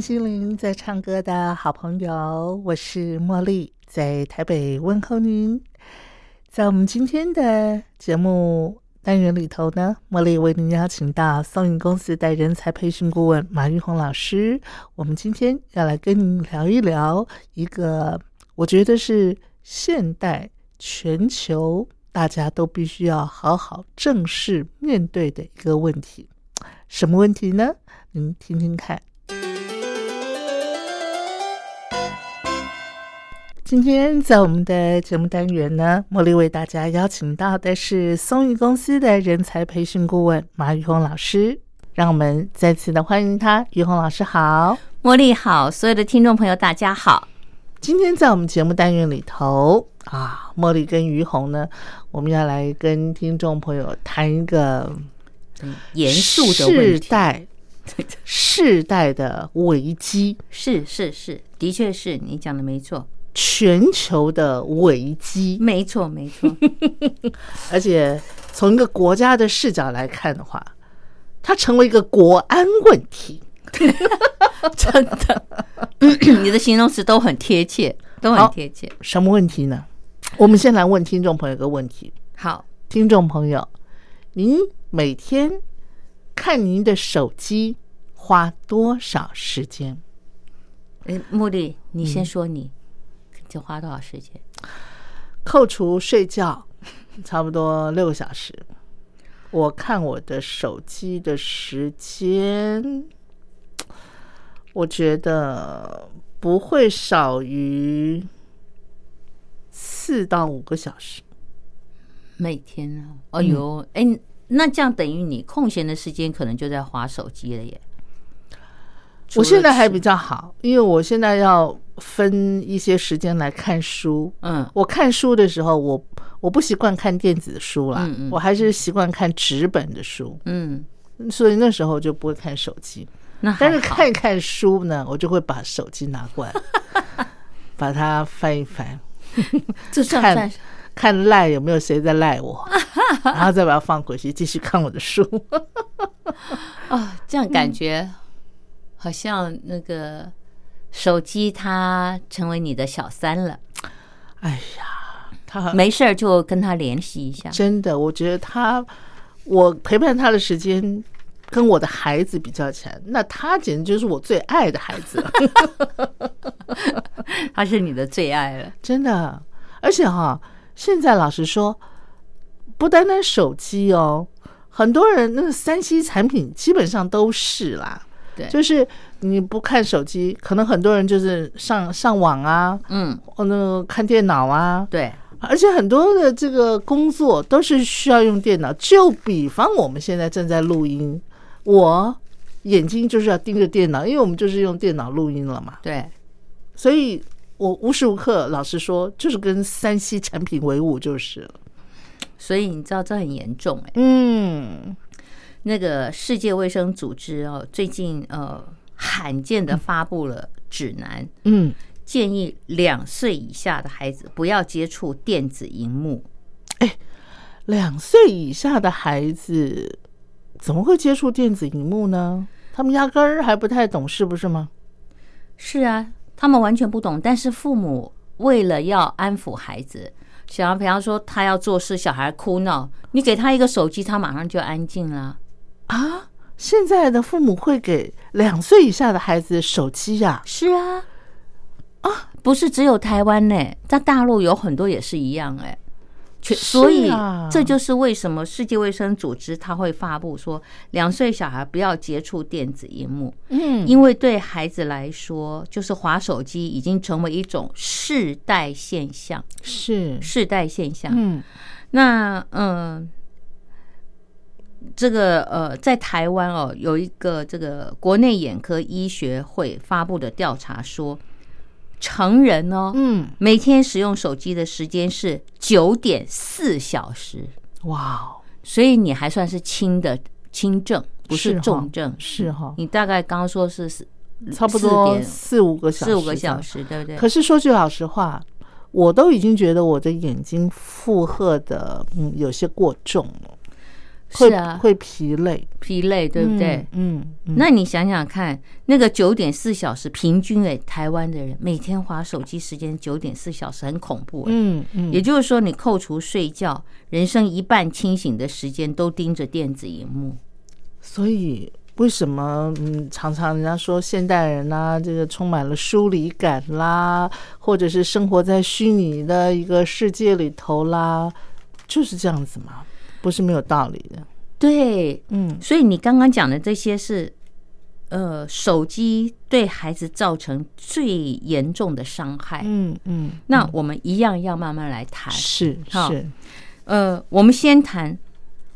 心灵在唱歌的好朋友，我是茉莉，在台北问候您。在我们今天的节目单元里头呢，茉莉为您邀请到松云公司的人才培训顾问马玉红老师。我们今天要来跟您聊一聊一个我觉得是现代全球大家都必须要好好正视面对的一个问题。什么问题呢？您听听看。今天在我们的节目单元呢，茉莉为大家邀请到的是松裕公司的人才培训顾问马玉红老师，让我们再次的欢迎他。玉红老师好，茉莉好，所有的听众朋友大家好。今天在我们节目单元里头啊，茉莉跟于红呢，我们要来跟听众朋友谈一个严肃的问世代世代的危机，是是是，的确是你讲的没错。全球的危机，没错没错，而且从一个国家的视角来看的话，它成为一个国安问题，真的，你的形容词都很贴切，都很贴切。什么问题呢？我们先来问听众朋友一个问题。好，听众朋友，您每天看您的手机花多少时间？哎，茉莉，你先说你。就花多少时间？扣除睡觉，差不多六个小时。我看我的手机的时间，我觉得不会少于四到五个小时。每天啊，哎呦，哎，那这样等于你空闲的时间可能就在划手机了耶。我现在还比较好，因为我现在要分一些时间来看书。嗯，我看书的时候，我我不习惯看电子书了，我还是习惯看纸本的书。嗯，所以那时候就不会看手机。那但是看一看书呢，我就会把手机拿过来，把它翻一翻，就看看赖有没有谁在赖我，然后再把它放回去，继续看我的书。啊，这样感觉。好像那个手机它成为你的小三了，哎呀，他没事儿就跟他联系一下。真的，我觉得他，我陪伴他的时间跟我的孩子比较起来，那他简直就是我最爱的孩子。他是你的最爱了，真的。而且哈，现在老实说，不单单手机哦，很多人那个三 C 产品基本上都是啦。就是你不看手机，可能很多人就是上上网啊，嗯，哦，那个看电脑啊，对，而且很多的这个工作都是需要用电脑。就比方我们现在正在录音，我眼睛就是要盯着电脑，因为我们就是用电脑录音了嘛。对，所以我无时无刻，老实说，就是跟三 C 产品为伍就是了。所以你知道这很严重哎，嗯。那个世界卫生组织哦，最近呃罕见的发布了指南，嗯，建议两岁以下的孩子不要接触电子荧幕。哎，两岁以下的孩子怎么会接触电子荧幕呢？他们压根儿还不太懂，是不是吗？是啊，他们完全不懂。但是父母为了要安抚孩子，想要比方说他要做事，小孩哭闹，你给他一个手机，他马上就安静了。啊，现在的父母会给两岁以下的孩子手机呀、是啊，啊，不是只有台湾呢，在大陆有很多也是一样哎。全所以啊这就是为什么世界卫生组织它会发布说，两岁小孩不要接触电子荧幕，嗯，因为对孩子来说，就是滑手机已经成为一种世代现象，是，世代现象。嗯。那嗯、这个呃，在台湾哦，有一个这个国内眼科医学会发布的调查说，成人哦，嗯，每天使用手机的时间是九点四小时，哇哦，所以你还算是轻的轻症，不是重症。是哈，你大概刚刚说是差不多四五个小时，四五个小。时，对不对？可是说句老实话，我都已经觉得我的眼睛负荷的嗯有些过重了，会是啊，会疲累，疲累，对不对？嗯？那你想想看，那个九点四小时平均诶，台湾的人每天划手机时间九点四小时，很恐怖诶。嗯嗯，也就是说，你扣除睡觉，人生一半清醒的时间都盯着电子荧幕。所以为什么嗯常常人家说现代人呐、这个充满了疏离感啦，或者是生活在虚拟的一个世界里头啦，就是这样子嘛，不是没有道理的。对，嗯所以你刚刚讲的这些是，呃，手机对孩子造成最严重的伤害。嗯嗯，那我们一样要慢慢来谈。是好是，呃，我们先谈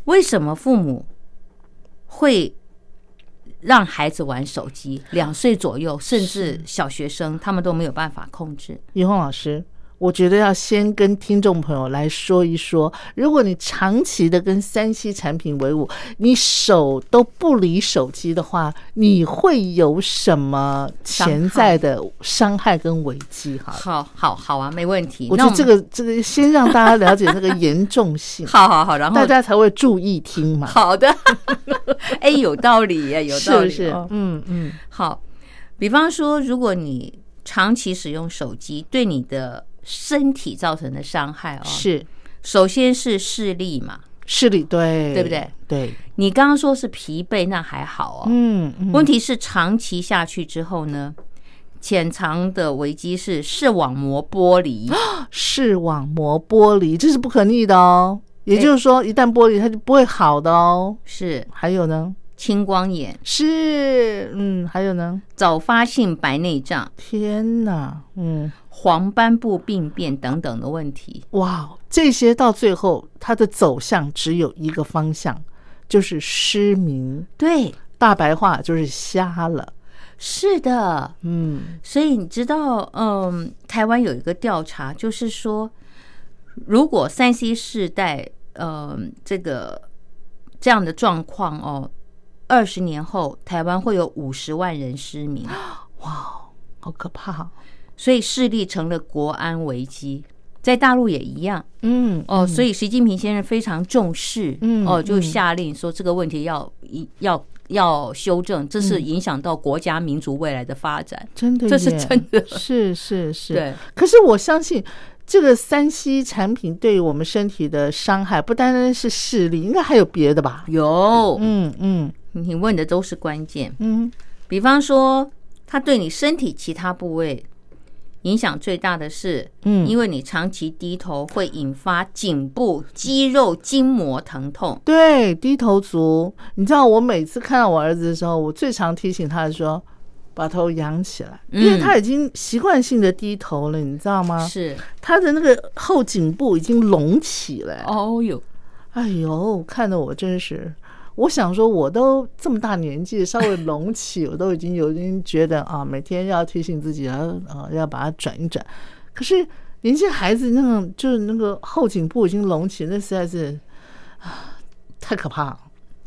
为什么父母会让孩子玩手机，两岁左右甚至小学生，他们都没有办法控制。怡红老师，我觉得要先跟听众朋友来说一说，如果你长期的跟三 C 产品为伍，你手都不离手机的话，你会有什么潜在的伤害跟危机？哈，好，好，好啊，没问题。我觉得这个这个先让大家了解那个严重性，好好好，然后 大家才会注意听嘛。好的，哎，有道理耶，有道理。是不是哦？嗯嗯，好，比方说，如果你长期使用手机，对你的身体造成的伤害哦，是首先是视力嘛。视力对，对不对？对，你刚刚说是疲惫，那还好哦。嗯嗯，问题是长期下去之后呢，潜藏的危机是视网膜剥离。视网膜剥离，这是不可逆的哦。也就是说，一旦剥离，它就不会好的哦。是还有呢？青光眼、是，嗯，还有呢？早发性白内障、天哪，嗯，黄斑部病变等等的问题。哇，这些到最后，它的走向只有一个方向，就是失明。对，大白话就是瞎了。是的。嗯所以你知道，嗯，台湾有一个调查，就是说，如果三 C 世代，嗯，这个这样的状况哦，二十年后台湾会有五十万人失明，哇，好可怕。所以视力成了国安危机。在大陆也一样嗯哦，所以习近平先生非常重视，嗯哦，就嗯下令说这个问题要一要要修正，这是影响到国家民族未来的发展。真的，这是真的是是是。对，可是我相信，这个三 C 产品对于我们身体的伤害，不单单是视力，应该还有别的吧？有，嗯嗯你问的都是关键。嗯，比方说，它对你身体其他部位影响最大的是，嗯因为你长期低头会引发颈部肌肉筋膜疼痛。对，低头族。你知道，我每次看到我儿子的时候，我最常提醒他的说。把头仰起来，因为嗯他已经习惯性的低头了，你知道吗？是，他的那个后颈部已经隆起了。哦哟，哎呦，看得我真是，我想说，我都这么大年纪，稍微隆起，我都已经有经觉得啊，每天要提醒自己啊啊，要把它转一转。可是年轻孩子那种，就是那个后颈部已经隆起，那实在是啊，太可怕了。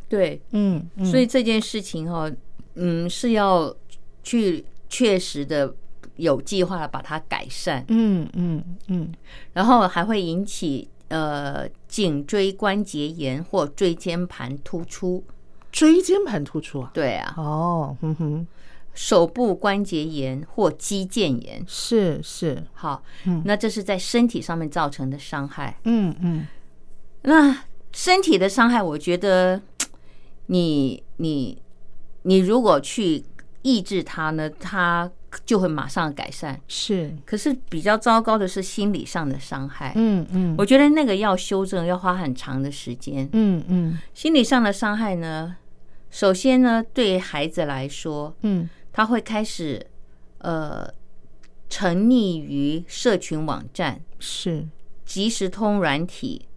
对，嗯，嗯所以这件事情哈、嗯，是要去确实的有计划的把它改善，嗯嗯嗯，然后还会引起呃颈椎关节炎或椎间盘突出。椎间盘突出啊。对啊，哦，哼哼，手部关节炎或肌腱炎。是是，好嗯，那这是在身体上面造成的伤害。嗯嗯那身体的伤害，我觉得你你你如果去抑制它呢，他就会马上改善。是，可是比较糟糕的是心理上的伤害。嗯嗯。我觉得那个要修正，要花很长的时间。嗯嗯。心理上的伤害呢，首先呢，对孩子来说，嗯。他会开始呃沉溺于社群网站、是，即时通软体、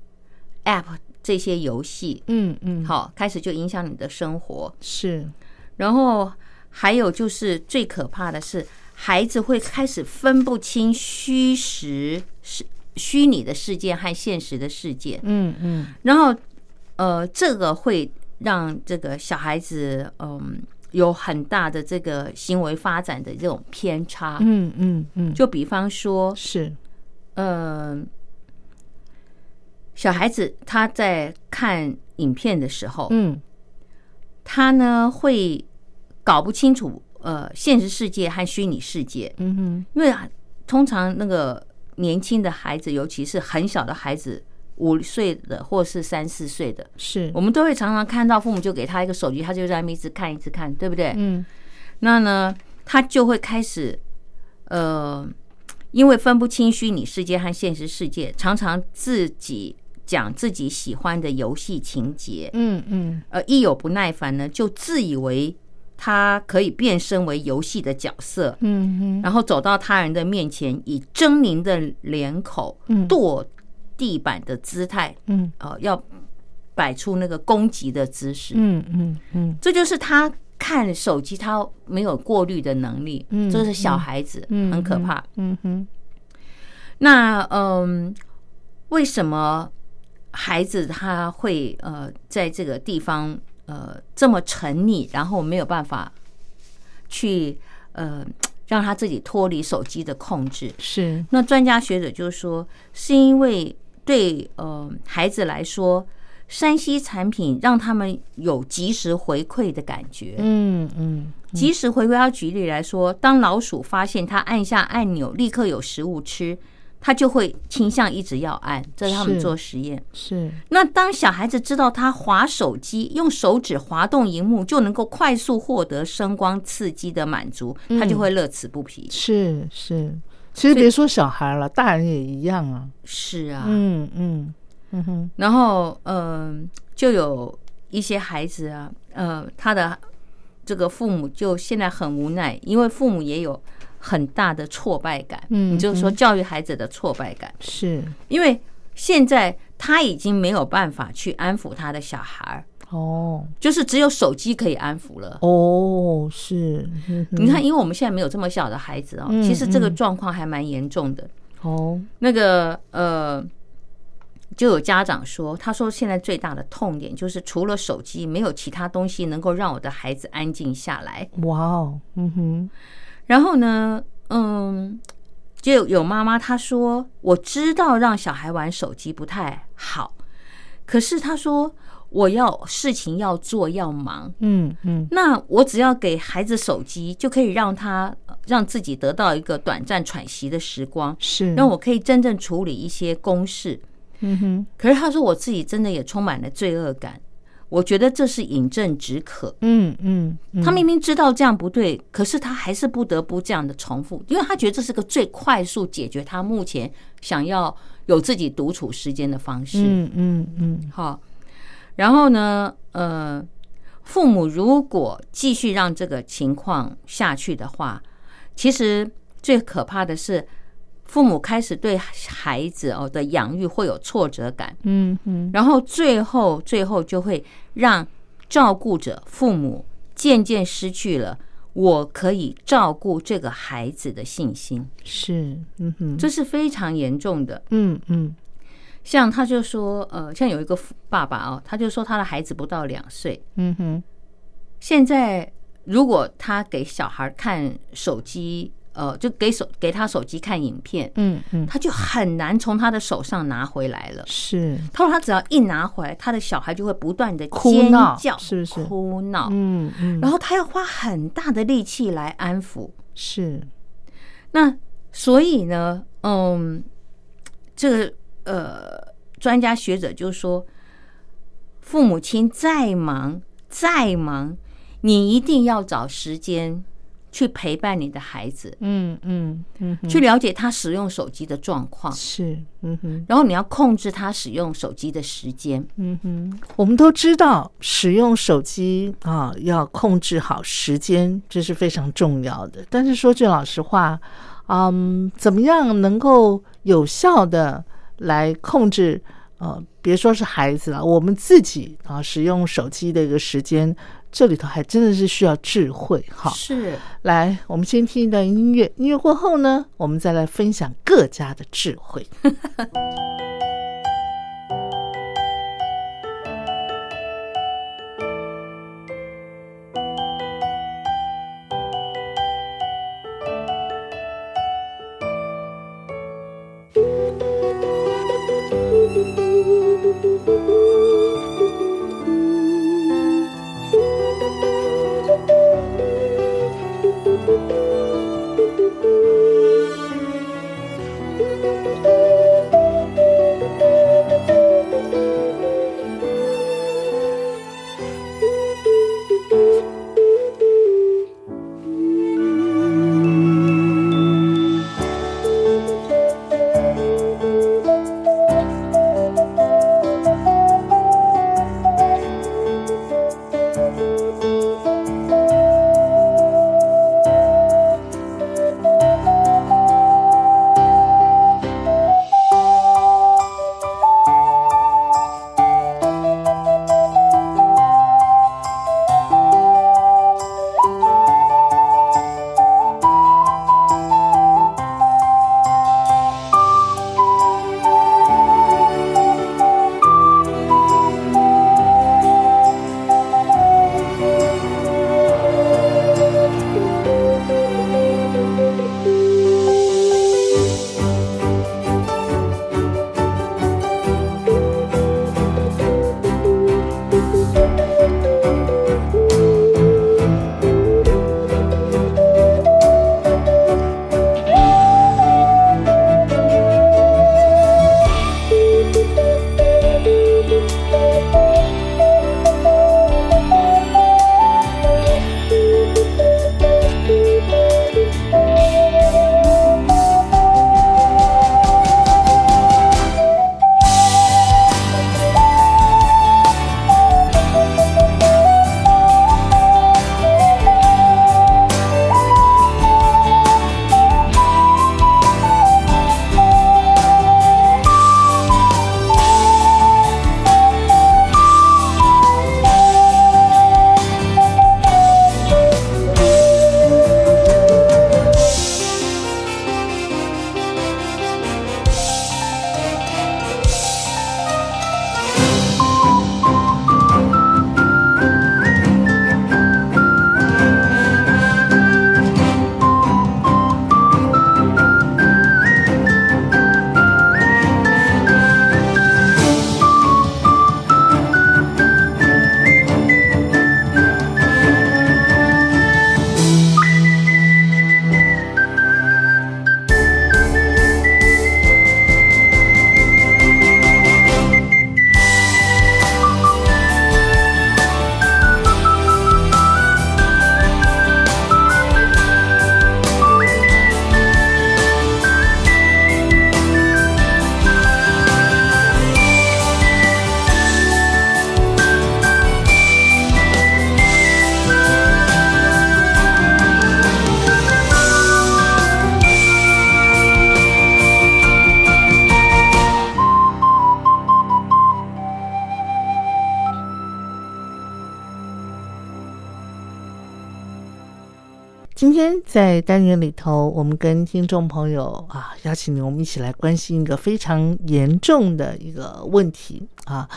App 这些游戏，嗯嗯。好，开始就影响你的生活。是，然后还有就是最可怕的是，孩子会开始分不清虚实是虚拟的世界和现实的世界，嗯嗯。然后呃，这个会让这个小孩子嗯有很大的这个行为发展的这种偏差。嗯嗯嗯，就比方说，是，嗯、小孩子他在看影片的时候，嗯。他呢会搞不清楚呃现实世界和虚拟世界，嗯哼。因为啊通常那个年轻的孩子，尤其是很小的孩子，五岁的或是三四岁的，是。我，们都会常常看到父母就给他一个手机，他就在那边一直看一直看，对不对？嗯。那呢，他就会开始呃，因为分不清虚拟世界和现实世界，常常自己讲自己喜欢的游戏情节，嗯嗯。呃，一有不耐烦呢，就自以为他可以变身为游戏的角色，嗯哼然后走到他人的面前，以狰狞的脸口、嗯跺地板的姿态，嗯呃，要摆出那个攻击的姿势。嗯嗯嗯这就是他看手机，他没有过滤的能力。嗯这是小孩子，嗯，很可怕。嗯哼那嗯，为什么孩子他会呃在这个地方呃这么沉溺，然后没有办法去呃让他自己脱离手机的控制？是，那专家学者就说，是因为对呃孩子来说，山西产品让他们有及时回馈的感觉。嗯嗯及时回馈，要举例来说，当老鼠发现它按下按钮立刻有食物吃，它就会倾向一直要按。这是他们做实验。是，那当小孩子知道他滑手机用手指滑动荧幕就能够快速获得声光刺激的满足，他就会乐此不疲。是是，其实别说小孩了，大人也一样啊。是啊，嗯嗯嗯哼，然后嗯、就有一些孩子啊，呃，他的这个父母就现在很无奈，因为父母也有很大的挫败感。嗯你就是说教育孩子的挫败感，是因为现在他已经没有办法去安抚他的小孩儿，哦就是只有手机可以安抚了。哦是，你看，因为我们现在没有这么小的孩子哦，嗯其实这个嗯状况还蛮严重的。哦那个呃，就有家长说，他说现在最大的痛点就是除了手机，没有其他东西能够让我的孩子安静下来。哇哦嗯哼然后呢，嗯，就有妈妈她说，我知道让小孩玩手机不太好，可是她说我要事情要做要忙，嗯嗯。那我只要给孩子手机，就可以让他呃让自己得到一个短暂喘息的时光，是，让我可以真正处理一些公事。嗯哼。可是他说我自己真的也充满了罪恶感，我觉得这是饮鸩止渴。嗯嗯嗯他明明知道这样不对，可是他还是不得不这样的重复，因为他觉得这是个最快速解决他目前想要有自己独处时间的方式。嗯嗯嗯好，然后呢，呃，父母如果继续让这个情况下去的话，其实最可怕的是，父母开始对孩子哦的养育会有挫折感，嗯嗯。然后最后最后就会让照顾者父母渐渐失去了我可以照顾这个孩子的信心，是，嗯哼。这是非常严重的。嗯嗯。像他就说，呃，像有一个爸爸哦，他就说他的孩子不到两岁，嗯哼。现在如果他给小孩看手机，呃，就给手给他手机看影片，嗯嗯他就很难从他的手上拿回来了。是，他说他只要一拿回来，他的小孩就会不断的哭尖闹叫，是不是哭闹，嗯嗯然后他要花很大的力气来安抚。是，那所以呢，嗯，这个呃，专家学者就说，父母亲再忙再忙，你一定要找时间去陪伴你的孩子，嗯嗯嗯，去了解他使用手机的状况，是，嗯哼。然后你要控制他使用手机的时间。嗯哼，我们都知道使用手机啊要控制好时间，这是非常重要的。但是说句老实话，嗯，怎么样能够有效的来控制？呃，别说是孩子了，我们自己啊使用手机的一个时间，这里头还真的是需要智慧哈。是，来，我们先听一段音乐，音乐过后呢，我们再来分享各家的智慧。在单元里头，我们跟听众朋友啊，邀请你，我们一起来关心一个非常严重的一个问题啊。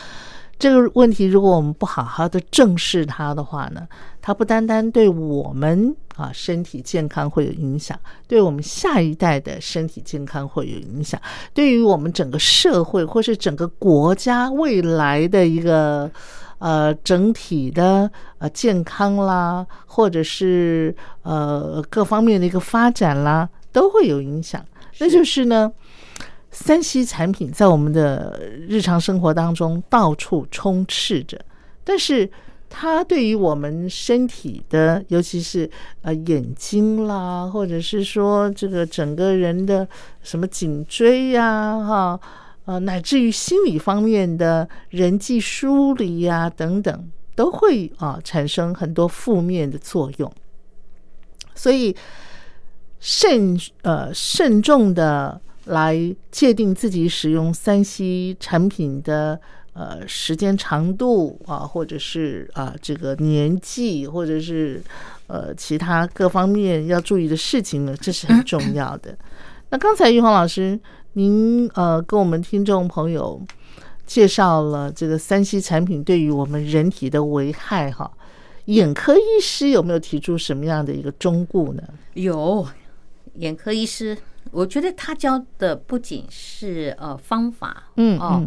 这个问题，如果我们不好好的正视它的话呢，它不单单对我们啊身体健康会有影响，对我们下一代的身体健康会有影响，对于我们整个社会或是整个国家未来的一个。呃，整体的呃健康啦，或者是呃各方面的一个发展啦，都会有影响。那就是呢，三 C 产品在我们的日常生活当中到处充斥着，但是它对于我们身体的，尤其是呃眼睛啦，或者是说这个整个人的什么颈椎呀，哈，呃，乃至于心理方面的人际疏离呀等等，都会啊产生很多负面的作用。所以慎呃慎重的来界定自己使用三 C 产品的。呃，时间长度啊，或者是啊，这个年纪，或者是呃，其他各方面要注意的事情呢，这是很重要的。那刚才玉华老师，您呃，跟我们听众朋友介绍了这个三 C 产品对于我们人体的危害哈，眼科医师有没有提出什么样的一个忠告呢？有，眼科医师，我觉得他教的不仅是呃方法，嗯哦。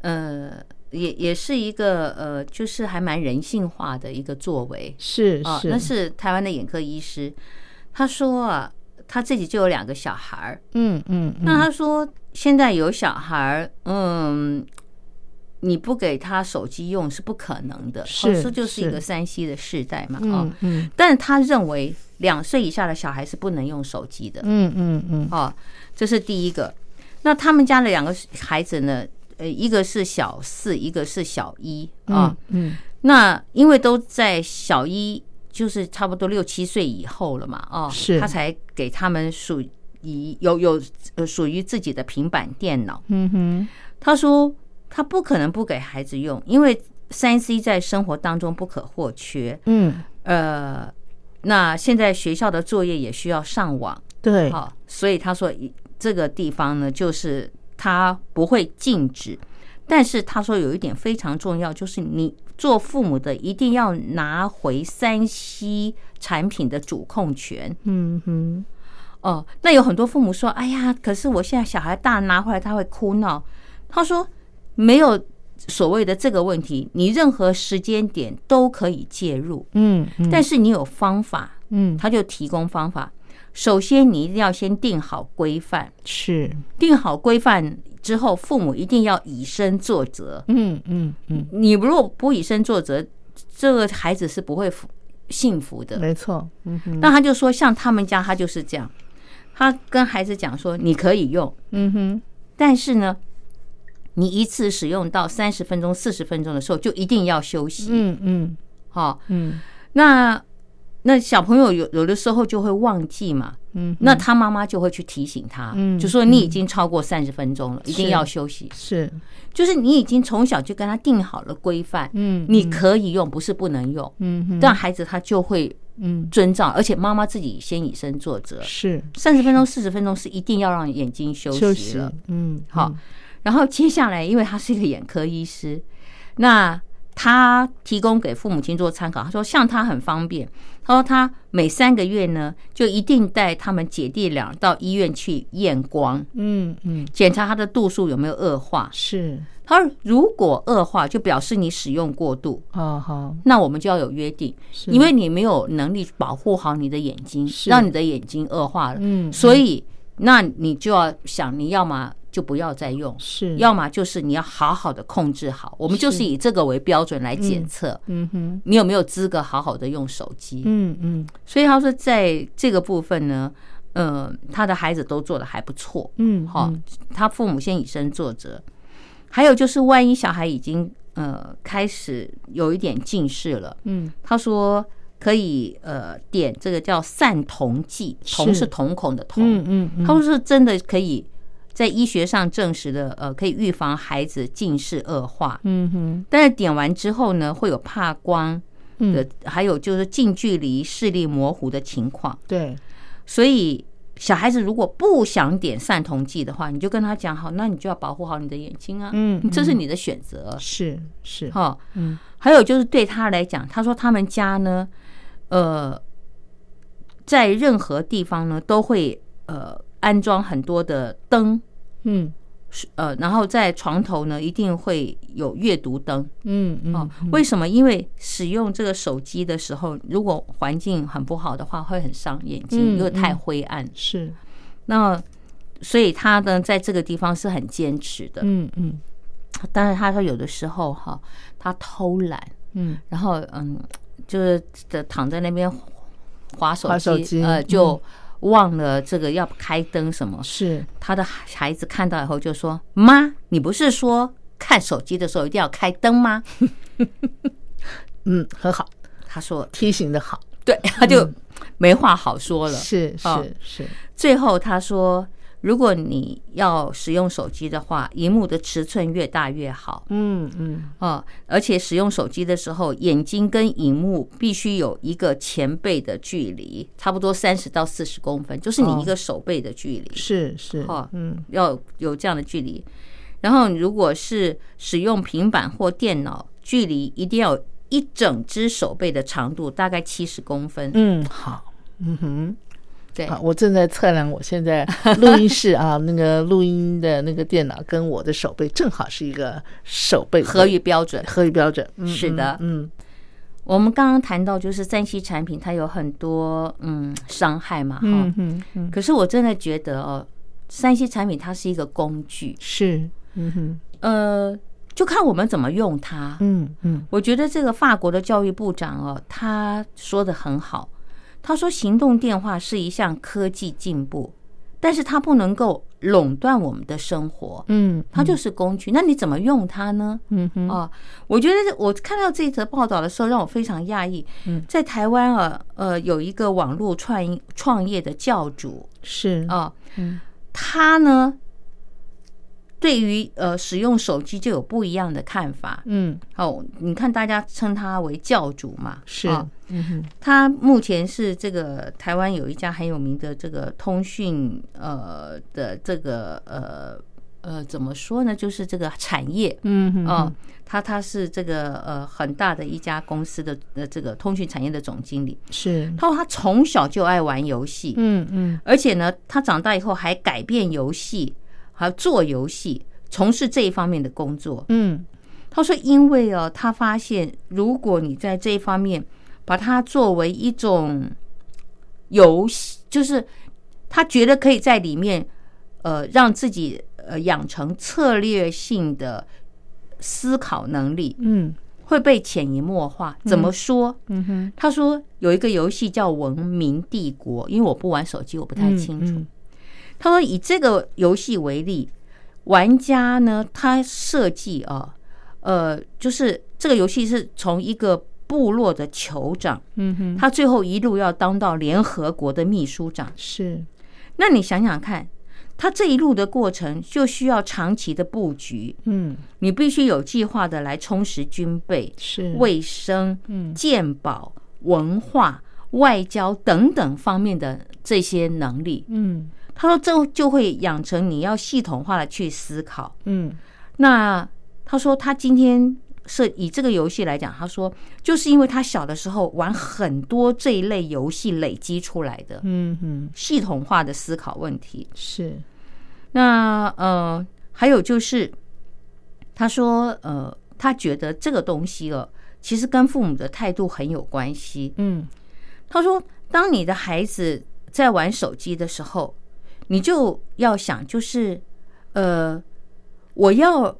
呃，也也是一个呃，就是还蛮人性化的一个作为，是啊，是，那是台湾的眼科医师，他说啊，他自己就有两个小孩儿，嗯嗯，那他说现在有小孩儿，嗯，你不给他手机用是不可能的，是这就是一个山西的世代嘛，嗯啊，嗯。但是他认为两岁以下的小孩是不能用手机的，嗯嗯嗯，哦，这是第一个。那他们家的两个孩子呢？呃，一个是小四，一个是小一啊。嗯，那因为都在小一，就是差不多六七岁以后了嘛，哦，是他才给他们属于有有呃属于自己的平板电脑。嗯哼，他说他不可能不给孩子用，因为三 C 在生活当中不可或缺。嗯，呃，那现在学校的作业也需要上网，对，好，所以他说这个地方呢，就是。他不会禁止，但是他说有一点非常重要，就是你做父母的一定要拿回三 C 产品的主控权。嗯哼，哦，那有很多父母说：“哎呀，可是我现在小孩大，拿回来他会哭闹。”他说：“没有所谓的这个问题，你任何时间点都可以介入。嗯，但是你有方法，嗯，他就提供方法。”首先，你一定要先定好规范，是。定好规范之后，父母一定要以身作则。嗯嗯嗯，你如果不以身作则，这个孩子是不会幸福的。没错，嗯哼，那他就说，像他们家，他就是这样，他跟孩子讲说，你可以用，嗯哼，但是呢，你一次使用到三十分钟、四十分钟的时候，就一定要休息。嗯嗯，好，嗯，那。那小朋友有有的时候就会忘记嘛，嗯，那他妈妈就会去提醒他，嗯，就说你已经超过三十分钟了，一定要休息。是，就是你已经从小就跟他定好了规范，嗯，你可以用，不是不能用，嗯，但孩子他就会嗯遵照，而且妈妈自己先以身作则，是三十分钟、四十分钟是一定要让眼睛休休息了，嗯，好，然后接下来，因为他是一个眼科医师，那。他提供给父母亲做参考。他说，像他很方便。他说，他每三个月呢，就一定带他们姐弟俩到医院去验光，嗯嗯，检查他的度数有没有恶化。是。他说，如果恶化，就表示你使用过度。啊好，那我们就要有约定，因为你没有能力保护好你的眼睛，让你的眼睛恶化了。嗯，所以那你就要想，你要么。就不要再用，是，要么就是你要好好的控制好，我们就是。以这个为标准来检测，嗯。哼，你有没有资格好好的用手机？嗯嗯，所以他说在这个部分呢，呃，他的孩子都做的还不错，嗯，好，他父母先以身作则，还有就是万一小孩已经呃开始有一点近视了，嗯，他说可以呃点这个叫散瞳剂，瞳是瞳孔的瞳，嗯嗯，他说是真的可以。在医学上证实的，呃，可以预防孩子近视恶化。嗯哼，但是点完之后呢，会有怕光的，还有就是近距离视力模糊的情况。对，所以小孩子如果不想点散瞳剂的话，你就跟他讲好，那你就要保护好你的眼睛啊。嗯，这是你的选择。是是哈，嗯，还有就是对他来讲，他说他们家呢，呃，在任何地方呢都会呃。安装很多的灯，嗯，呃，然后在床头呢，一定会有阅读灯，嗯嗯，哦，为什么？因为使用这个手机的时候，如果环境很不好的话，会很伤眼睛，因为太灰暗。是，那所以他呢，在这个地方是很坚持的，嗯嗯。但是他说有的时候哈，他偷懒，嗯。然后嗯，就是躺在那边划手机呃，就忘了这个要开灯什么。是他的孩子看到以后就说：“妈，你不是说看手机的时候一定要开灯吗 嗯很好，？”他说提醒的好，：“对。”他就没话好说了。是哦是是，最后他说：“如果你要使用手机的话，荧幕的尺寸越大越好。”嗯嗯哦、而且使用手机的时候，眼睛跟荧幕必须有一个前背的距离，差不多三十到四十公分，就是你一个手背的距离，是是哦，嗯要有这样的距离。然后，如果是使用平板或电脑，距离一定要一整只手背的长度，大概七十公分。嗯好，嗯哼。对，啊，我正在测量我现在录音室啊，那个录音的那个电脑跟我的手背正好是一个手背合于标准。合于标准。嗯是的嗯我们刚刚谈到，就是三 C 产品它有很多嗯伤害嘛，哈、嗯嗯嗯，可是我真的觉得哦，三 C 产品它是一个工具，是，嗯哼，呃，就看我们怎么用它。嗯嗯我觉得这个法国的教育部长哦，他说的很好，他说行动电话是一项科技进步，但是它不能够垄断我们的生活，嗯，它就是工具。那你怎么用它呢？嗯哼，啊，我觉得我看到这则报道的时候，让我非常讶异。嗯在台湾啊，呃，有一个网络创创业的教主是，啊，嗯他呢，对于呃使用手机就有不一样的看法。嗯。哦，你看大家称他为教主嘛，是。啊，嗯，他目前是这个台湾有一家很有名的这个通讯呃的这个呃呃怎么说呢，就是这个产业。嗯哼，哦，他他是这个呃很大的一家公司的呃这个通讯产业的总经理。是，他说他从小就爱玩游戏，嗯嗯。而且呢，他长大以后还改变游戏，还做游戏，从事这一方面的工作。嗯他说，因为哦，他发现如果你在这一方面把它作为一种游戏，就是他觉得可以在里面呃让自己呃养成策略性的思考能力，嗯会被潜移默化。怎么说？嗯哼，他说有一个游戏叫《文明帝国》，因为我不玩手机，我不太清楚。嗯他说以这个游戏为例，玩家呢，他设计啊，呃，就是这个游戏是从一个部落的酋长，嗯哼，他最后一路要当到联合国的秘书长。是，那你想想看，他这一路的过程就需要长期的布局，嗯。你必须有计划的来充实军备、是，卫生、嗯。鉴宝、文化、外交等等方面的这些能力。嗯他说，这就会养成你要系统化的去思考。嗯那他说，他今天是以这个游戏来讲，他说，就是因为他小的时候玩很多这一类游戏累积出来的嗯哼，系统化的思考问题。是，那呃，还有就是，他说，呃，他觉得这个东西哦，其实跟父母的态度很有关系。嗯他说，当你的孩子在玩手机的时候，你就要想，就是呃，我要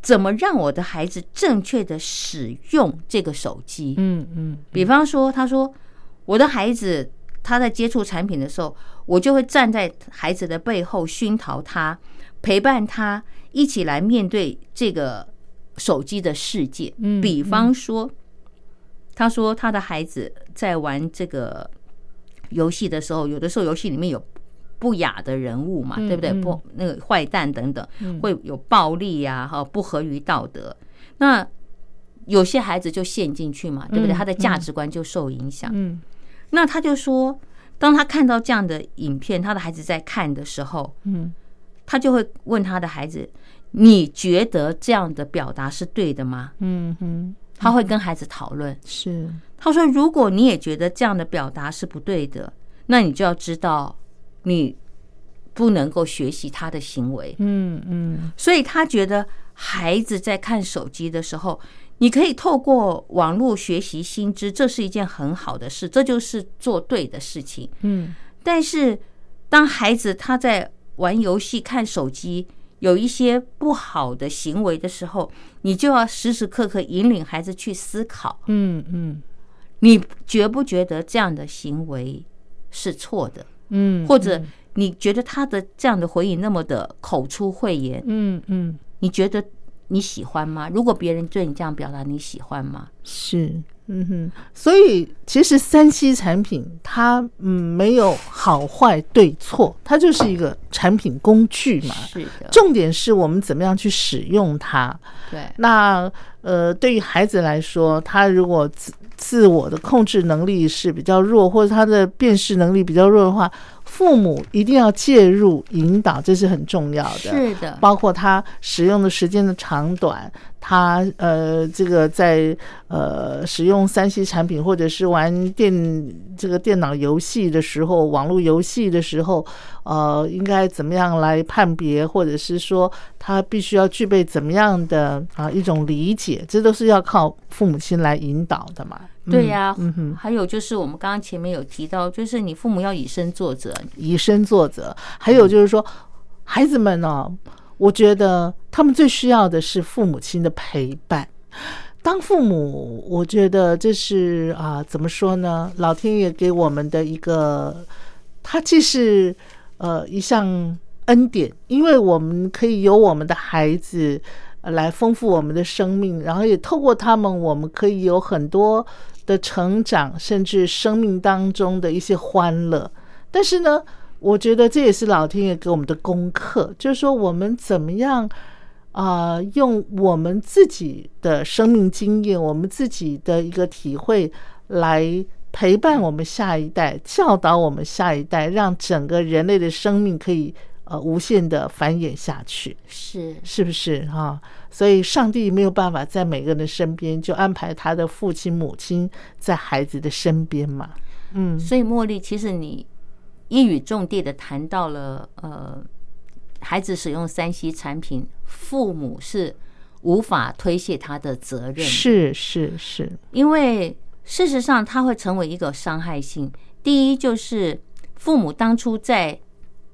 怎么让我的孩子正确的使用这个手机？嗯嗯比方说，他说我的孩子他在接触产品的时候，我就会站在孩子的背后熏陶他，陪伴他一起来面对这个手机的世界。嗯比方说，他说他的孩子在玩这个游戏的时候，有的时候游戏里面有不雅的人物嘛，嗯对不对？嗯不，那个坏蛋等等，嗯会有暴力呀、哈，不合于道德。那有些孩子就陷进去嘛，对不对？嗯他的价值观就受影响。嗯那他就说，当他看到这样的影片，他的孩子在看的时候，嗯他就会问他的孩子：“你觉得这样的表达是对的吗嗯哼，？”他会跟孩子讨论。是，他说：“如果你也觉得这样的表达是不对的，那你就要知道，你不能够学习他的行为。嗯嗯。所以他觉得孩子在看手机的时候，你可以透过网络学习新知，这是一件很好的事，这就是做对的事情。嗯。但是当孩子他在玩游戏、看手机，有一些不好的行为的时候，你就要时时刻刻引领孩子去思考，嗯嗯。你觉不觉得这样的行为是错的，嗯，或者你觉得他的这样的回应那么的口出秽言，嗯嗯你觉得你喜欢吗？如果别人对你这样表达，你喜欢吗？是。嗯哼，所以其实三 C 产品它嗯没有好坏对错，它就是一个产品工具嘛。是的，重点是我们怎么样去使用它。对，那呃，对于孩子来说，他如果自自我的控制能力是比较弱，或者他的辨识能力比较弱的话，父母一定要介入引导，这是很重要的。是的，包括他使用的时间的长短，他呃这个在呃使用三 C 产品或者是玩电这个电脑游戏的时候，网络游戏的时候，呃，应该怎么样来判别，或者是说他必须要具备怎么样的啊一种理解，这都是要靠父母亲来引导的嘛。对呀、嗯哼，还有就是我们刚刚前面有提到，就是你父母要以身作则，以身作则。还有就是说，孩子们呢、我觉得他们最需要的是父母亲的陪伴。当父母，我觉得这是啊，怎么说呢？老天爷给我们的一个，他既是呃一项恩典，因为我们可以有我们的孩子来丰富我们的生命，然后也透过他们，我们可以有很多的成长，甚至生命当中的一些欢乐。但是呢，我觉得这也是老天爷给我们的功课，就是说我们怎么样啊、用我们自己的生命经验，我们自己的一个体会来陪伴我们下一代，教导我们下一代，让整个人类的生命可以呃无限的繁衍下去。是。是不是？哈、所以上帝没有办法在每个人的身边，就安排他的父亲母亲在孩子的身边嘛。嗯，所以茉莉，其实你一语中的的谈到了，呃，孩子使用三 C 产品，父母是无法推卸他的责任，是是是，因为事实上它会成为一个伤害性。第一就是父母当初在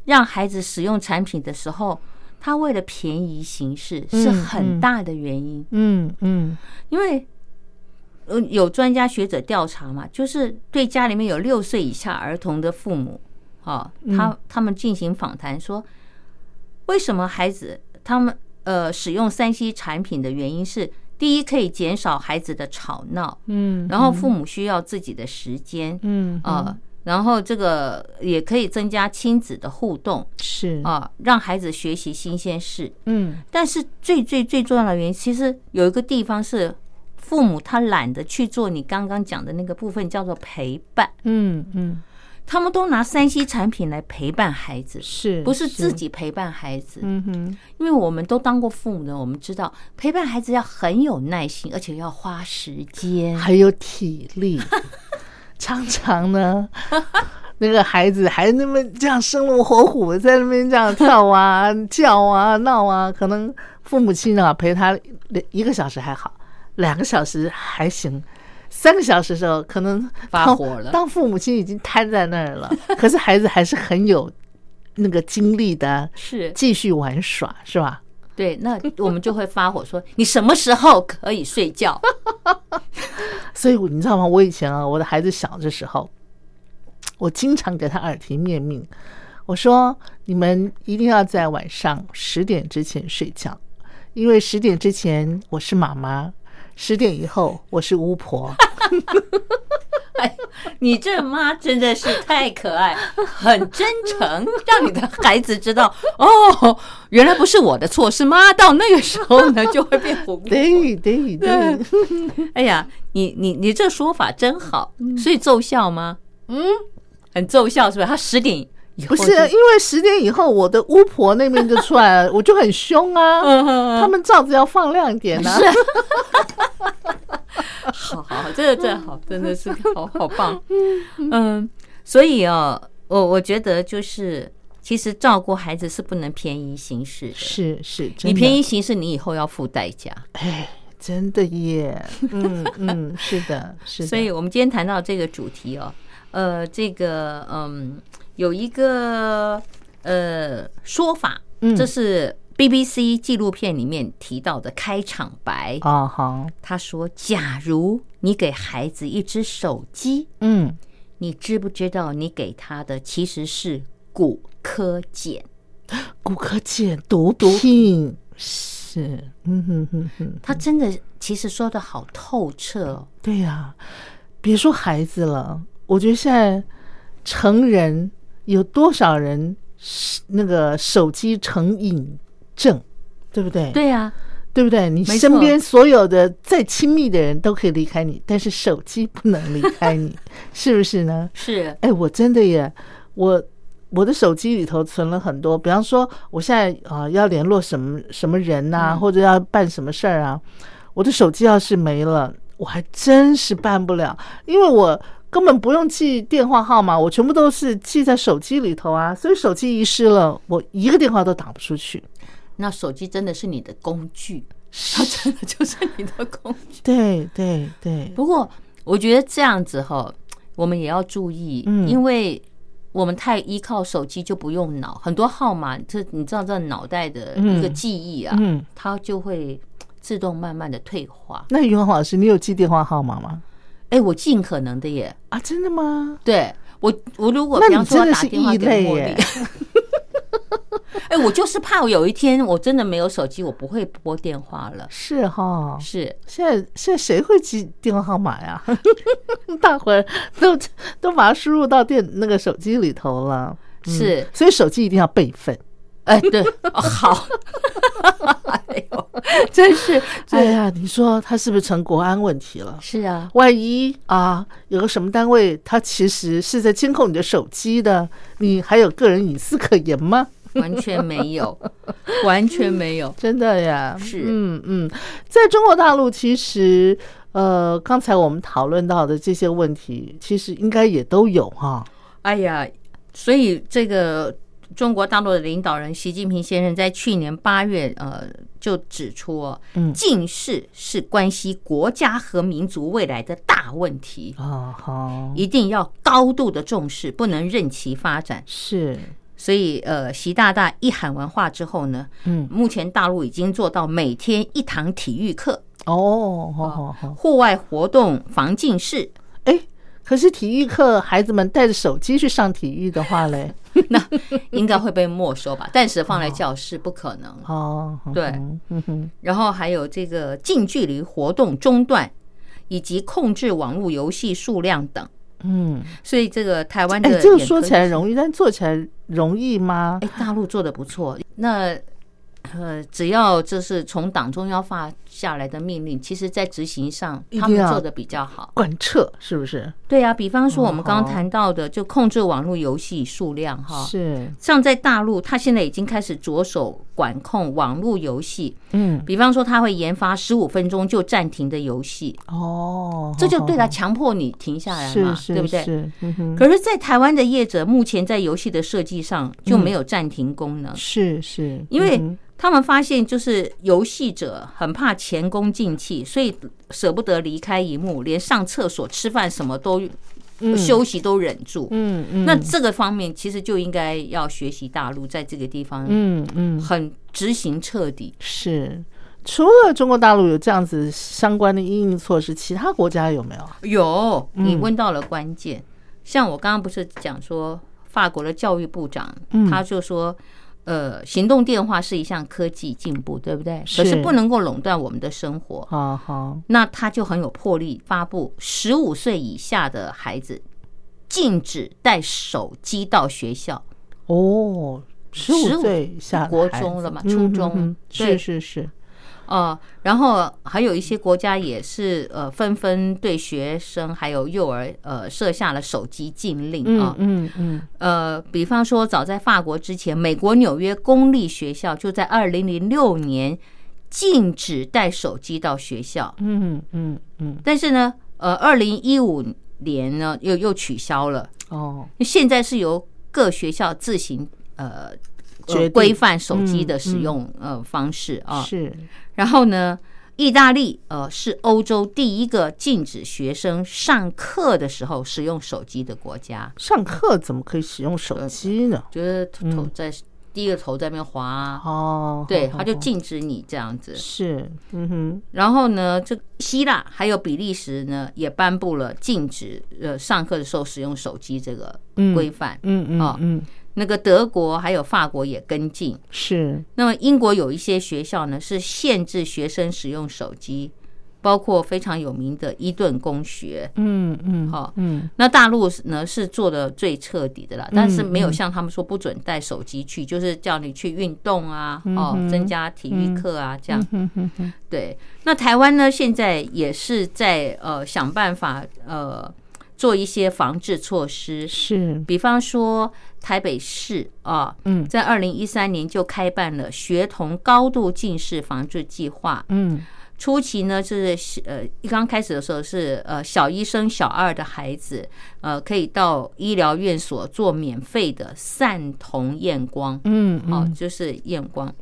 让孩子使用产品的时候，他为了便宜行事是嗯很大的原因，嗯嗯因为。呃，有专家学者调查嘛，就是对家里面有六岁以下儿童的父母，啊，他他们进行访谈说，为什么孩子他们呃使用三 C 产品的原因是，第一可以减少孩子的吵闹，嗯，然后父母需要自己的时间，嗯啊，然后这个也可以增加亲子的互动是啊，让孩子学习新鲜事。嗯但是最最最重要的原因，其实有一个地方是父母他懒得去做你刚刚讲的那个部分，叫做陪伴。嗯嗯他们都拿三 C 产品来陪伴孩子，是不是自己陪伴孩子？嗯哼因为我们都当过父母的，我们知道陪伴孩子要很有耐心，而且要花时间。还有体力，常常呢。那个孩子还那么这样生龙活虎在那边这样跳啊、叫啊、闹啊，可能父母亲啊陪他一个小时还好，两个小时还行，三个小时的时候可能发火了当父母亲已经瘫在那儿了，可是孩子还是很有那个精力的，是继续玩耍，是吧？对，那我们就会发火说：“你什么时候可以睡觉 所以你知道吗？我以前啊，我的孩子小的时候，我经常给他耳提面命，我说你们一定要在晚上十点之前睡觉，因为十点之前我是妈妈，十点以后我是巫婆。”哎，你这妈真的是太可爱，很真诚，让你的孩子知道 哦，原来不是我的错，是妈到那个时候呢就会变无辜。对对对，哎呀，你你你这说法真好，所以奏效吗？嗯，很奏效是吧？他十点以后不是因为十点以后我的巫婆那边就出来了，我就很凶啊。他们罩子要放亮一点呢、啊。好好好，这个真好，真的是好好棒。嗯，所以哦，我我觉得就是，其实照顾孩子是不能便宜行事的。是是，真的你便宜行事，你以后要付代价。哎，真的耶。嗯嗯，是的，是的。所以我们今天谈到这个主题哦，呃，这个嗯，有一个呃说法，嗯。这是 BBC 纪录片里面提到的开场白，啊好，他说：“假如你给孩子一只手机，嗯，你知不知道你给他的其实是骨科碱？骨科碱毒品是，嗯哼哼哼，他真的其实说的好透彻哦。对呀、别说孩子了，我觉得现在成人有多少人是那个手机成瘾症，对不对？对啊，对不对？你身边所有的再亲密的人都可以离开你，但是手机不能离开你，是不是呢？是哎，我真的耶，我我的手机里头存了很多，比方说我现在啊、要联络什么什么人呐、或者要办什么事儿啊，我的手机要是没了，我还真是办不了，因为我。根本不用记电话号码，我全部都是记在手机里头啊，所以手机遗失了，我一个电话都打不出去。那手机真的是你的工具，它真的就是你的工具。对对对，不过我觉得这样子哈，我们也要注意，嗯因为我们太依靠手机就不用脑，很多号码，这你知道这脑袋的一个嗯记忆啊，嗯，它就会自动慢慢的退化。那于老师，你有记电话号码吗？哎，我尽可能的耶，啊，真的吗？对我我如果比方说打电话给茉莉耶，哎，我就是怕我有一天我真的没有手机，我不会拨电话了。是哈，是，现在现在谁会记电话号码呀？大伙儿都都把它输入到电那个手机里头了。嗯是所以手机一定要备份。哎，对，哦好，哎呦，真是，哎呀，你说他是不是成国安问题了？是啊，万一啊，有个什么单位，他其实是在监控你的手机的，你还有个人隐私可言吗？完全没有，完全没有。真的呀，是嗯嗯，在中国大陆，其实呃，刚才我们讨论到的这些问题，其实应该也都有哈。哎呀，所以这个中国大陆的领导人习近平先生在去年八月呃就指出近视是关系国家和民族未来的大问题，啊，好，一定要高度的重视，不能任其发展。是，所以呃，习大大一喊完话之后呢，嗯，目前大陆已经做到每天一堂体育课，哦，好好好，户外活动防近视。哎，可是体育课孩子们带着手机去上体育的话嘞，那应该会被没收吧？暂时放在教室不可能。哦，对嗯哼，然后还有这个近距离活动中断，以及控制网络游戏数量等。嗯，所以这个台湾的哎，这个说起来容易，但做起来容易吗？哎，大陆做的不错。那呃，只要就是从党中央发下来的命令，其实在执行上他们做的比较好。贯彻是不是？对啊，比方说我们刚刚谈到的，就控制网络游戏数量哈。是，像在大陆，他现在已经开始着手管控网络游戏，嗯，比方说他会研发十五分钟就暂停的游戏，哦，这就对他强迫你停下来嘛，是是对不对？可是，在台湾的业者目前在游戏的设计上就没有暂停功能，是是，因为嗯他们发现就是游戏者很怕前功尽弃，所以舍不得离开荧幕，连上厕所、吃饭什么都嗯休息都忍住。嗯嗯，那这个方面其实就应该要学习大陆在这个地方嗯嗯很执行彻底。是。除了中国大陆有这样子相关的应应措施，其他国家有没有？有，你嗯问到了关键。像我刚刚不是讲说，法国的教育部长嗯他就说，呃，行动电话是一项科技进步，对不对？是可是不能够垄断我们的生活。好好，那他就很有魄力，发布十五岁以下的孩子禁止带手机到学校。哦，十五15岁以下国中了嘛嗯初中是是是，呃，然后还有一些国家也是呃纷纷对学生还有幼儿呃设下了手机禁令啊嗯。嗯嗯，呃，比方说，早在法国之前，美国纽约公立学校就在二零零六年禁止带手机到学校，嗯嗯嗯，但是呢，呃，二零一五年呢又又取消了。哦，现在是由各学校自行呃规范手机的使用呃方式啊。是，然后呢，意大利呃是欧洲第一个禁止学生上课的时候使用手机的国家，上课怎么可以使用手机呢？就是投嗯在低着头在那边滑啊，哦，对，他就禁止你这样子。是，嗯哼，然后呢，这希腊还有比利时呢，也颁布了禁止呃上课的时候使用手机这个嗯规范。嗯嗯哦嗯，那个德国还有法国也跟进。是，那么英国有一些学校呢是限制学生使用手机，包括非常有名的伊顿公学。嗯嗯，好嗯。那大陆呢是做的最彻底的啦，但是没有嗯。像他们说不准带手机去，就是叫你去运动啊，哦增加体育课啊，这样。对，那台湾呢，现在也是在呃想办法呃做一些防治措施，是，比方说台北市啊，嗯。在二零一三年就开办了学童高度近视防治计划。嗯。初期呢是呃一刚开始的时候是呃小一升小二的孩子呃可以到医疗院所做免费的散瞳验光，嗯哦，嗯，就是验光。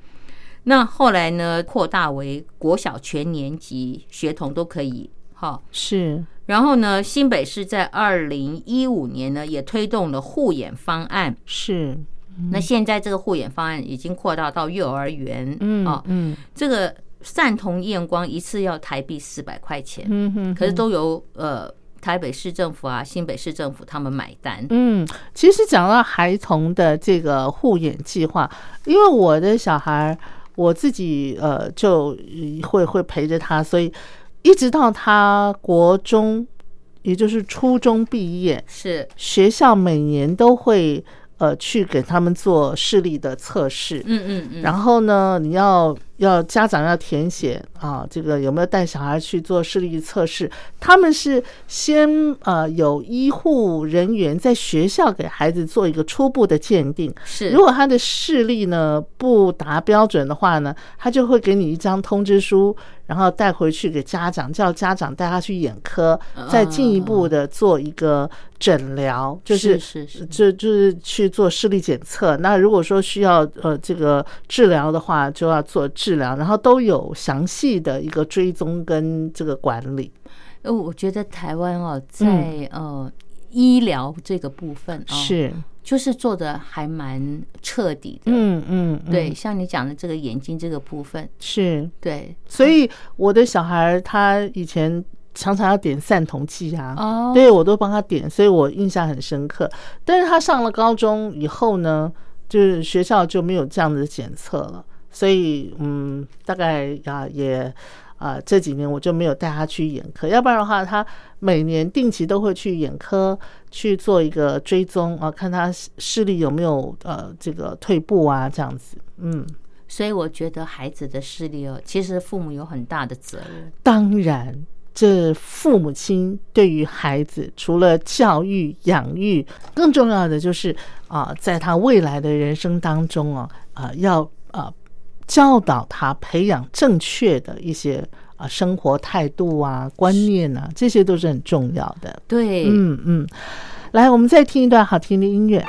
那后来呢，扩大为国小全年级学童都可以，哈。是，然后呢，新北市在二零一五年呢，也推动了护眼方案。是，那现在这个护眼方案已经扩大到幼儿园，嗯啊，嗯这个散瞳验光一次要台币四百块钱，嗯哼，可是都由呃台北市政府啊、新北市政府他们买单。嗯，其实讲到孩童的这个护眼计划，因为我的小孩我自己呃就会会陪着他，所以一直到他国中，也就是初中毕业，是，学校每年都会呃去给他们做视力的测试。嗯嗯嗯，然后呢，你要要家长要填写啊，这个有没有带小孩去做视力测试？他们是先呃有医护人员在学校给孩子做一个初步的鉴定，是，如果他的视力呢不达标准的话呢，他就会给你一张通知书，然后带回去给家长，叫家长带他去眼科，再进一步的做一个诊疗，就是是是就就是去做视力检测。那如果说需要呃这个治疗的话，就要做治疗，然后都有详细的一个追踪跟这个管理。呃，我觉得台湾哦，在呃医疗这个部分哦，是，就是做的还蛮彻底的。嗯嗯，嗯。对，，像你讲的这个眼睛这个部分，是。对，所以我的小孩他以前常常要点散瞳剂啊，哦，对我都帮他点，所以我印象很深刻。但是他上了高中以后呢，就是学校就没有这样的检测了，所以嗯，大概啊也啊这几年我就没有带他去眼科，要不然的话，他每年定期都会去眼科去做一个追踪啊，看他视力有没有呃这个退步啊这样子，嗯。所以我觉得孩子的视力哦，其实父母有很大的责任。当然，这父母亲对于孩子除了教育、养育，更重要的就是啊，在他未来的人生当中啊，啊，要啊教导他培养正确的一些啊生活态度啊、观念啊，这些都是很重要的。对，嗯嗯，来，我们再听一段好听的音乐。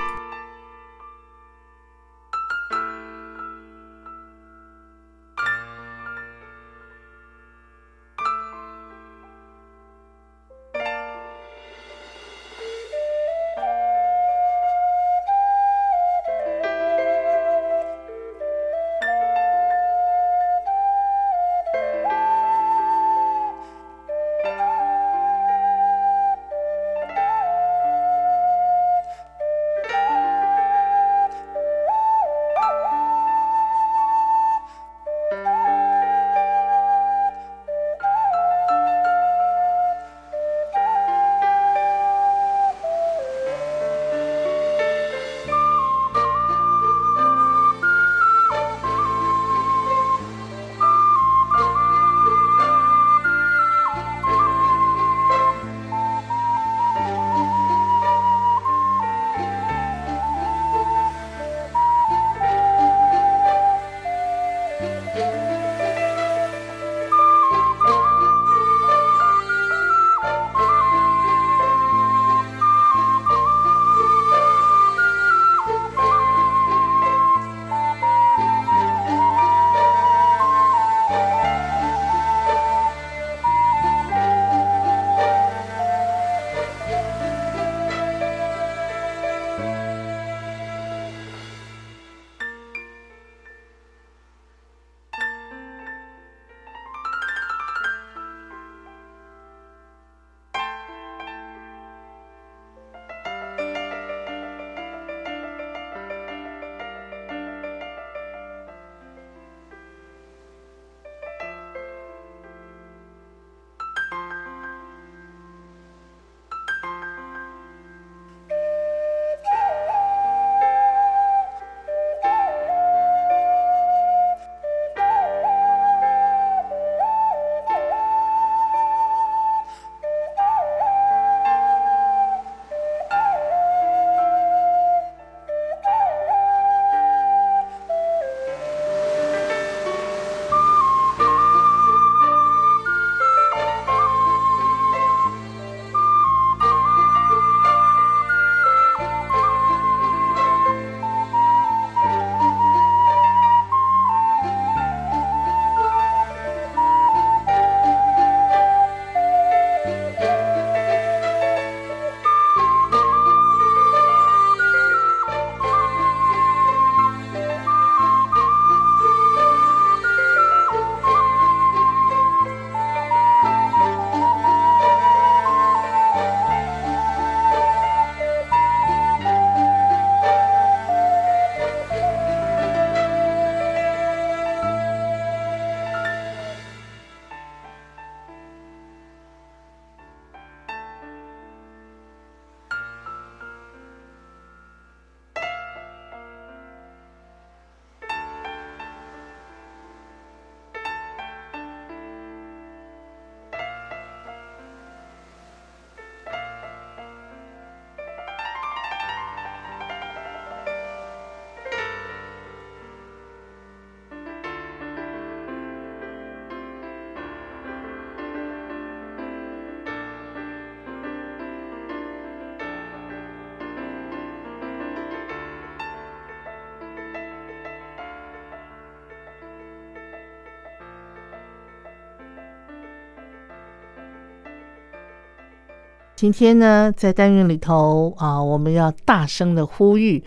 今天呢，在单元里头啊，我们要大声的呼吁，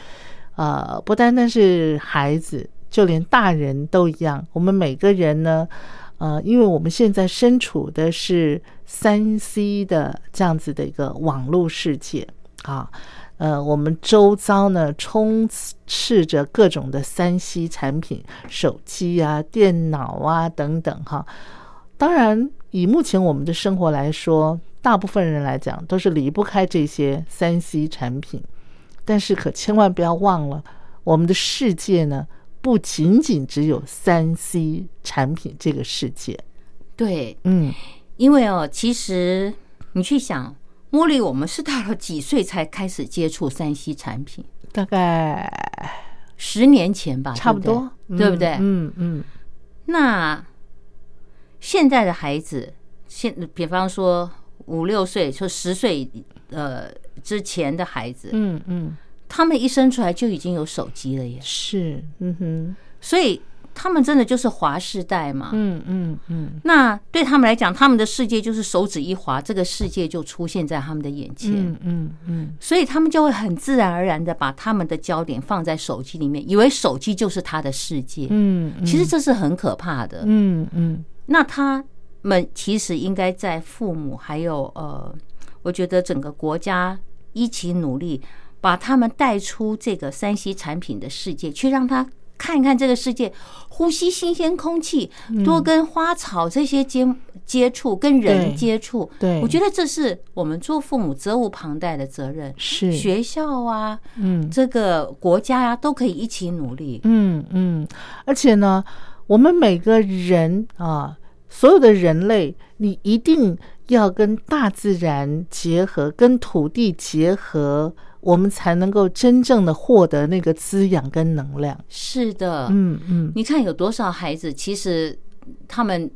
呃，不单单是孩子，就连大人都一样。我们每个人呢，呃，因为我们现在身处的是三 C 的这样子的一个网络世界啊，呃，我们周遭呢充斥着各种的三 C 产品，手机啊、电脑啊等等哈。当然，以目前我们的生活来说，大部分人来讲都是离不开这些三 C 产品。但是，可千万不要忘了，我们的世界呢，不仅仅只有三 C 产品这个世界。对，嗯，因为哦，其实你去想，茉莉，我们是到了几岁才开始接触三 C 产品？大概十年前吧，差不多，对不对？嗯嗯。那现在的孩子，现比方说五六岁，就十岁呃之前的孩子，嗯嗯，他们一生出来就已经有手机了耶，是，嗯哼，所以他们真的就是华世代嘛，嗯嗯嗯，那对他们来讲，他们的世界就是手指一划，这个世界就出现在他们的眼前，嗯嗯嗯，所以他们就会很自然而然的把他们的焦点放在手机里面，以为手机就是他的世界，嗯，其实这是很可怕的，嗯嗯，那他们其实应该在父母还有呃，我觉得整个国家一起努力，把他们带出这个山西产品的世界，去让他看一看这个世界，呼吸新鲜空气，多跟花草这些接接触，跟人接触。对，我觉得这是我们做父母责无旁贷的责任。是，学校啊，嗯这个国家啊，都可以一起努力。嗯嗯，而且呢，我们每个人啊，所有的人类，你一定要跟大自然结合，跟土地结合，我们才能够真正的获得那个滋养跟能量。是的，嗯嗯，你看有多少孩子，其实他们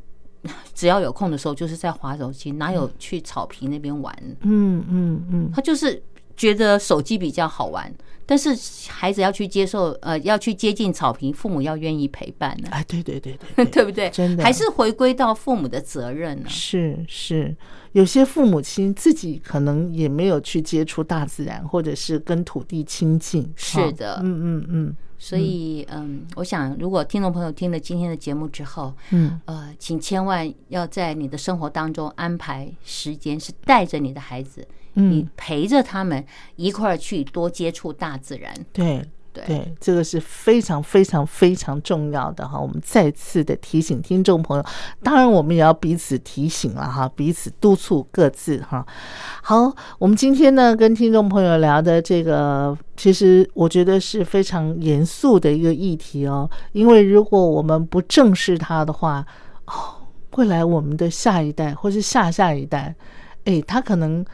只要有空的时候，就是在划手机，哪有去草坪那边玩？嗯嗯嗯，他就是觉得手机比较好玩，但是孩子要去接受，呃，要去接近草坪，父母要愿意陪伴呢、哎，对对对对 对对不对？真的。还是回归到父母的责任呢、是是，有些父母亲自己可能也没有去接触大自然，或者是跟土地亲近。是的。嗯嗯嗯。所以，嗯，我想，如果听众朋友听了今天的节目之后，嗯，呃，请千万要在你的生活当中安排时间，是带着你的孩子，你嗯，陪着他们一块儿去多接触大自然。对。对，对，这个是非常非常非常重要的哈。我们再次的提醒听众朋友，当然我们也要彼此提醒了哈，彼此督促各自哈。好，我们今天呢跟听众朋友聊的这个，其实我觉得是非常严肃的一个议题哦，因为如果我们不正视它的话，哦，未来我们的下一代或是下下一代，哎，他可能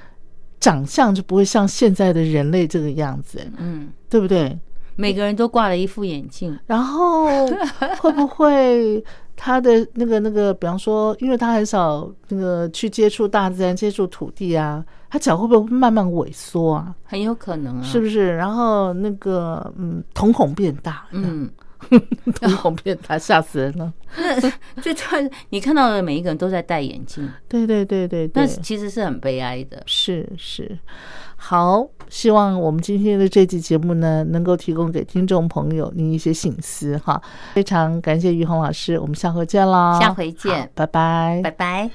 长相就不会像现在的人类这个样子，嗯，对不对？每个人都挂了一副眼镜，然后会不会他的那个那个，比方说，因为他很少那个去接触大自然、接触土地啊，他脚会不会慢慢萎缩啊？很有可能啊，是不是？然后那个嗯，瞳孔变大，嗯，瞳孔变大，吓死人了。最突然你看到的每一个人都在戴眼镜，对对对对对那，其实是很悲哀的。是是。好，希望我们今天的这期节目呢，能够提供给听众朋友您一些醒思哈。非常感谢于红老师，我们下回见啦，下回见好拜拜，拜拜。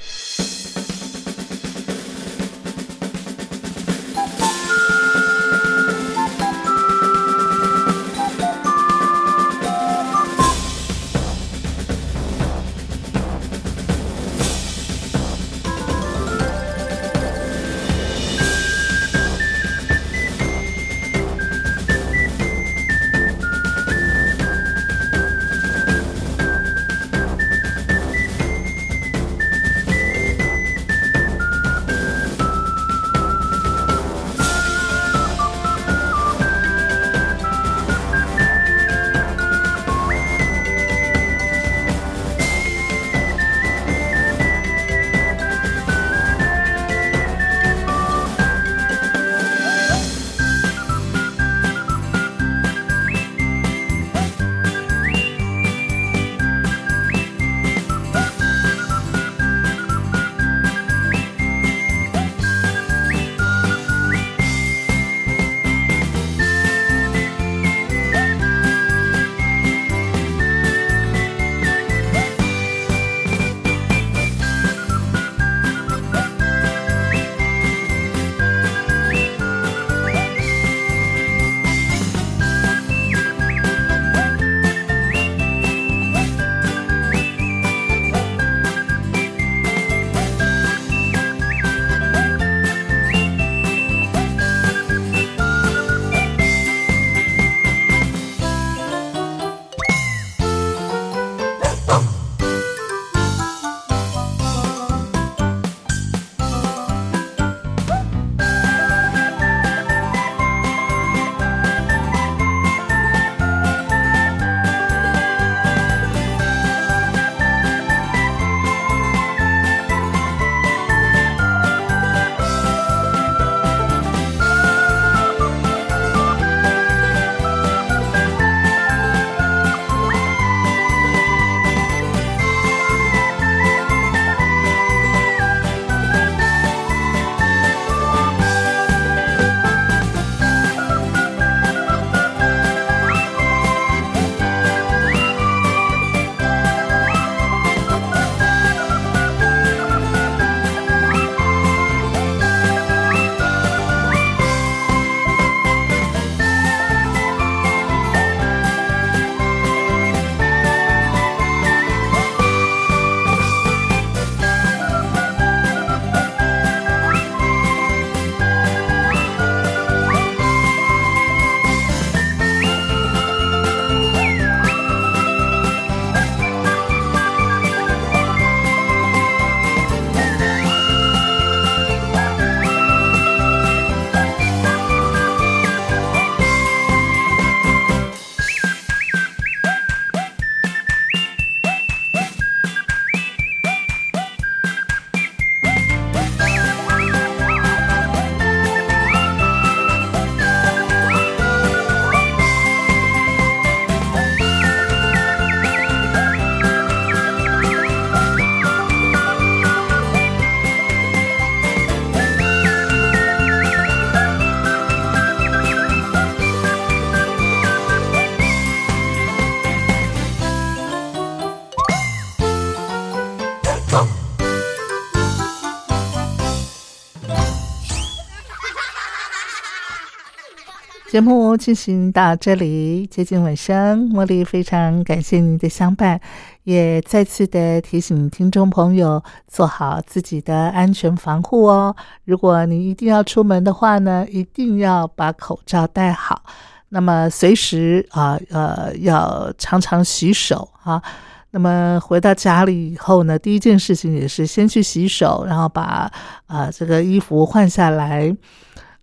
节目进行到这里接近尾声，茉莉非常感谢您的相伴，也再次的提醒听众朋友做好自己的安全防护哦。如果你一定要出门的话呢，一定要把口罩戴好。那么随时啊呃要常常洗手啊。那么回到家里以后呢，第一件事情也是先去洗手，然后把啊这个衣服换下来。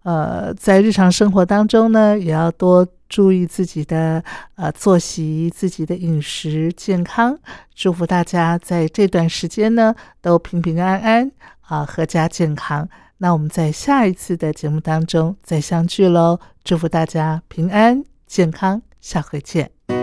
呃，在日常生活当中呢，也要多注意自己的呃作息、自己的饮食健康。祝福大家在这段时间呢都平平安安啊，阖家健康。那我们在下一次的节目当中再相聚喽！祝福大家平安健康，下回见。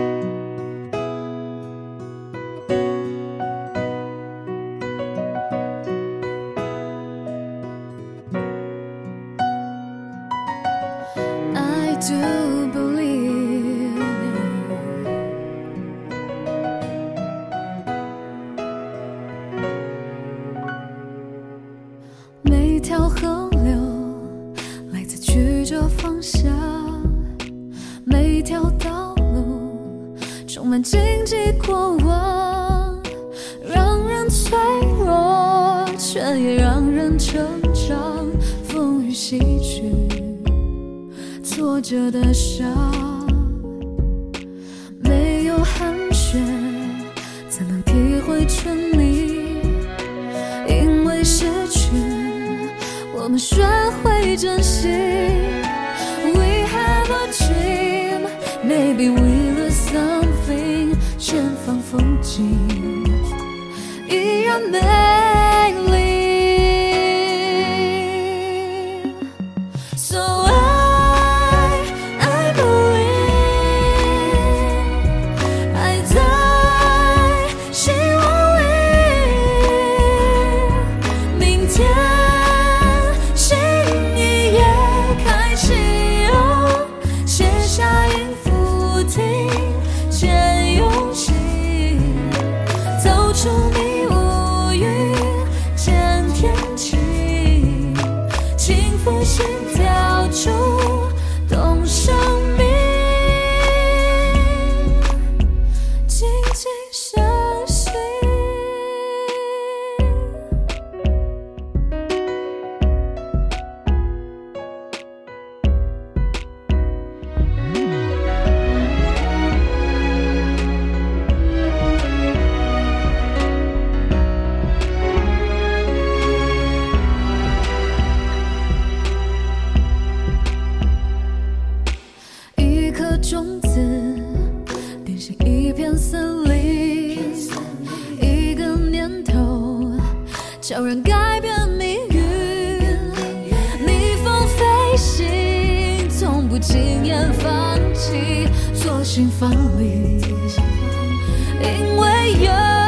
方向，每条道路充满荆棘过往，让人脆弱，却也让人成长。风雨洗去挫折的伤，没有寒暄，怎能体会春泥？因为失去，我们学会珍惜。we will something 前方风景依然美拳头悄然改变命运。逆风飞行从不轻言放弃做心房里因为有